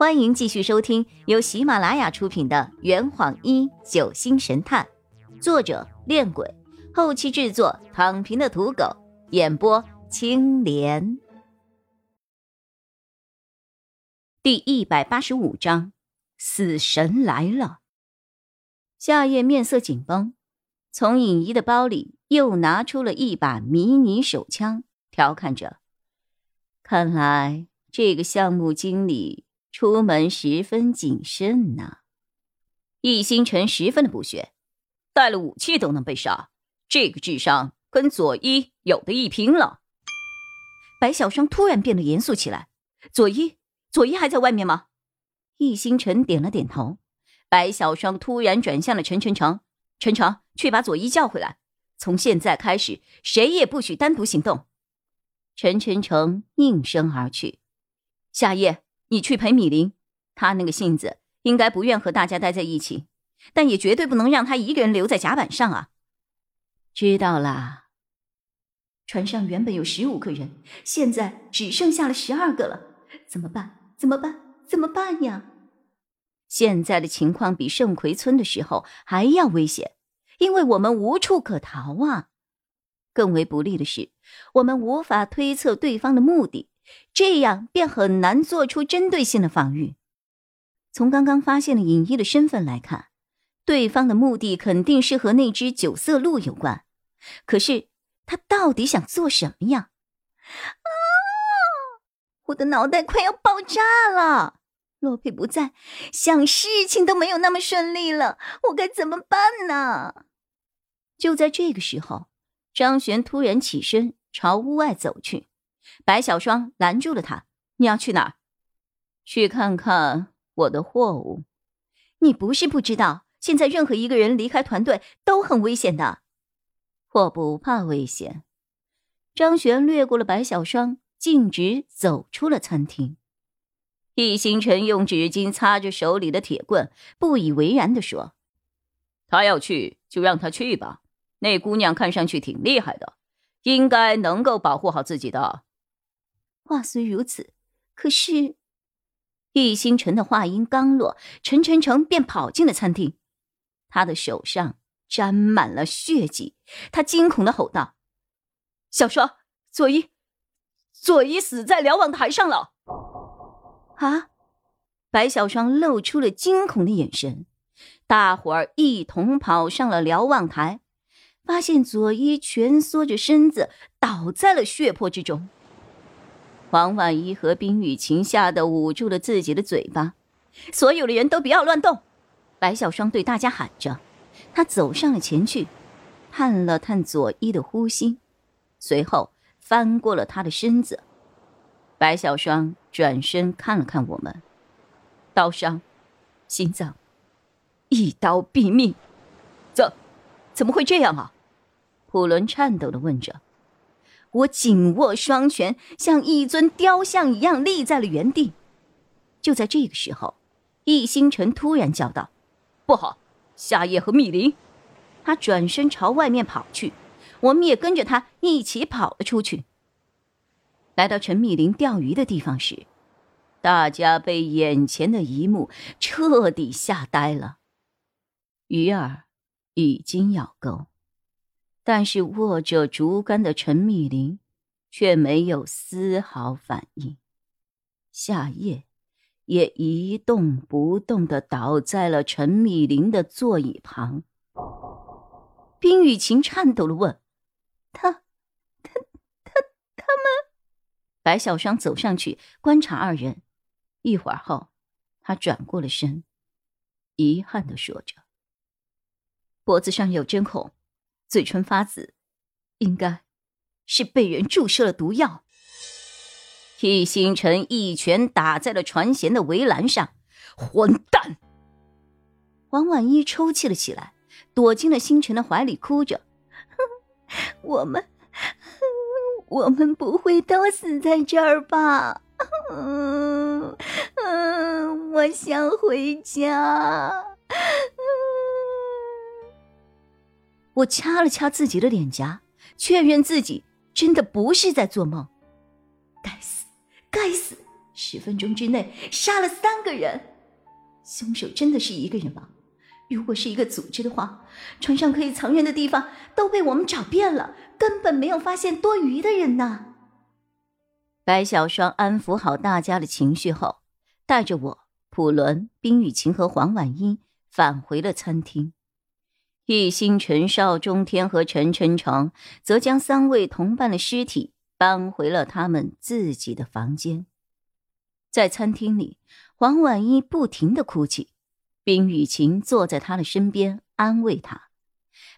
欢迎继续收听由喜马拉雅出品的《圆谎一九星神探》，作者：恋鬼，后期制作：躺平的土狗，演播：青莲。第一百八十五章，死神来了。夏夜面色紧绷，从尹怡的包里又拿出了一把迷你手枪，调侃着：“看来这个项目经理……”出门十分谨慎呐，易星辰十分的不屑，带了武器都能被杀，这个智商跟佐伊有的一拼了。白小双突然变得严肃起来：“佐伊，佐伊还在外面吗？”易星辰点了点头。白小双突然转向了陈晨成：“陈成，去把佐伊叫回来。从现在开始，谁也不许单独行动。”陈晨成应声而去。夏夜。你去陪米林，他那个性子应该不愿和大家待在一起，但也绝对不能让他一个人留在甲板上啊！知道啦。船上原本有十五个人，现在只剩下了十二个了，怎么办？怎么办？怎么办呀？现在的情况比圣葵村的时候还要危险，因为我们无处可逃啊！更为不利的是，我们无法推测对方的目的。这样便很难做出针对性的防御。从刚刚发现的尹一的身份来看，对方的目的肯定是和那只九色鹿有关。可是他到底想做什么呀？啊！我的脑袋快要爆炸了！洛佩不在，想事情都没有那么顺利了。我该怎么办呢？就在这个时候，张璇突然起身朝屋外走去。白小双拦住了他：“你要去哪儿？去看看我的货物。你不是不知道，现在任何一个人离开团队都很危险的。我不怕危险。”张璇掠过了白小双，径直走出了餐厅。易星辰用纸巾擦着手里的铁棍，不以为然的说：“他要去就让他去吧。那姑娘看上去挺厉害的，应该能够保护好自己的。”话虽如此，可是，易星辰的话音刚落，陈晨成便跑进了餐厅，他的手上沾满了血迹，他惊恐的吼道：“小双，佐伊，佐伊死在瞭望台上了！”啊！白小双露出了惊恐的眼神，大伙儿一同跑上了瞭望台，发现佐伊蜷缩着身子倒在了血泊之中。黄婉仪和冰雨晴吓得捂住了自己的嘴巴，所有的人都不要乱动。白小双对大家喊着，他走上了前去，探了探左一的呼吸，随后翻过了他的身子。白小双转身看了看我们，刀伤，心脏，一刀毙命。怎，怎么会这样啊？普伦颤抖的问着。我紧握双拳，像一尊雕像一样立在了原地。就在这个时候，易星辰突然叫道：“不好，夏夜和密林！”他转身朝外面跑去，我们也跟着他一起跑了出去。来到陈密林钓鱼的地方时，大家被眼前的一幕彻底吓呆了。鱼儿已经咬钩。但是握着竹竿的陈密林，却没有丝毫反应。夏夜也一动不动的倒在了陈密林的座椅旁。冰雨晴颤抖的问：“他、他、他、他们？”白小双走上去观察二人，一会儿后，他转过了身，遗憾的说着：“脖子上有针孔。”嘴唇发紫，应该是被人注射了毒药。易星辰一拳打在了船舷的围栏上，混蛋！王婉一抽泣了起来，躲进了星辰的怀里，哭着：“我们，我们不会都死在这儿吧？嗯嗯，我想回家。”我掐了掐自己的脸颊，确认自己真的不是在做梦。该死，该死，十分钟之内杀了三个人，凶手真的是一个人吗？如果是一个组织的话，船上可以藏人的地方都被我们找遍了，根本没有发现多余的人呢。白小双安抚好大家的情绪后，带着我、普伦、冰雨晴和黄婉英返回了餐厅。易星辰、邵中天和陈晨成则将三位同伴的尸体搬回了他们自己的房间。在餐厅里，黄婉一不停的哭泣，冰雨晴坐在他的身边安慰他。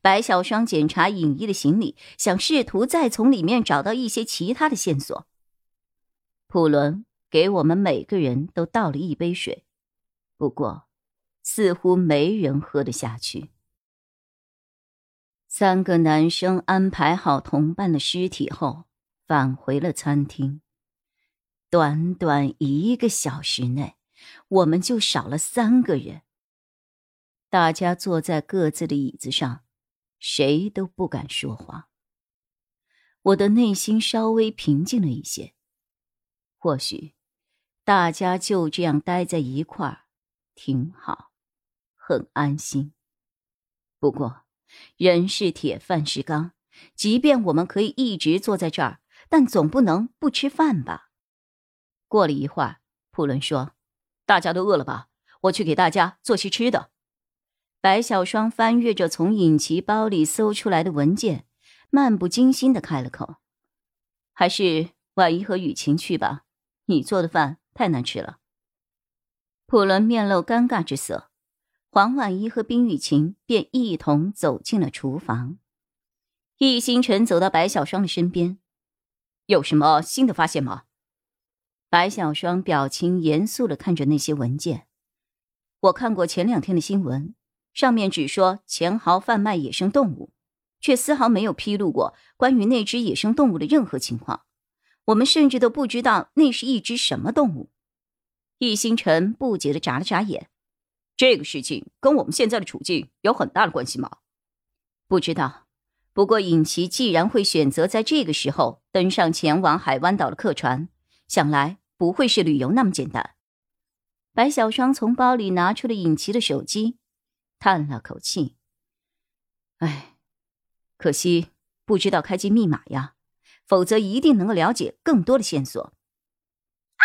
白小双检查尹一的行李，想试图再从里面找到一些其他的线索。普伦给我们每个人都倒了一杯水，不过似乎没人喝得下去。三个男生安排好同伴的尸体后，返回了餐厅。短短一个小时内，我们就少了三个人。大家坐在各自的椅子上，谁都不敢说话。我的内心稍微平静了一些。或许，大家就这样待在一块儿，挺好，很安心。不过，人是铁，饭是钢，即便我们可以一直坐在这儿，但总不能不吃饭吧？过了一会儿，普伦说：“大家都饿了吧？我去给大家做些吃的。”白小双翻阅着从尹奇包里搜出来的文件，漫不经心的开了口：“还是婉仪和雨晴去吧，你做的饭太难吃了。”普伦面露尴尬之色，黄婉仪和冰雨晴便一同走进了厨房。易星辰走到白小双的身边：“有什么新的发现吗？”白小双表情严肃的看着那些文件，我看过前两天的新闻，上面只说钱豪贩卖野生动物，却丝毫没有披露过关于那只野生动物的任何情况。我们甚至都不知道那是一只什么动物。易星辰不解的眨了眨眼，这个事情跟我们现在的处境有很大的关系吗？不知道。不过尹奇既然会选择在这个时候登上前往海湾岛的客船，想来。不会是旅游那么简单。白小双从包里拿出了尹奇的手机，叹了口气：“哎，可惜不知道开机密码呀，否则一定能够了解更多的线索。”啊！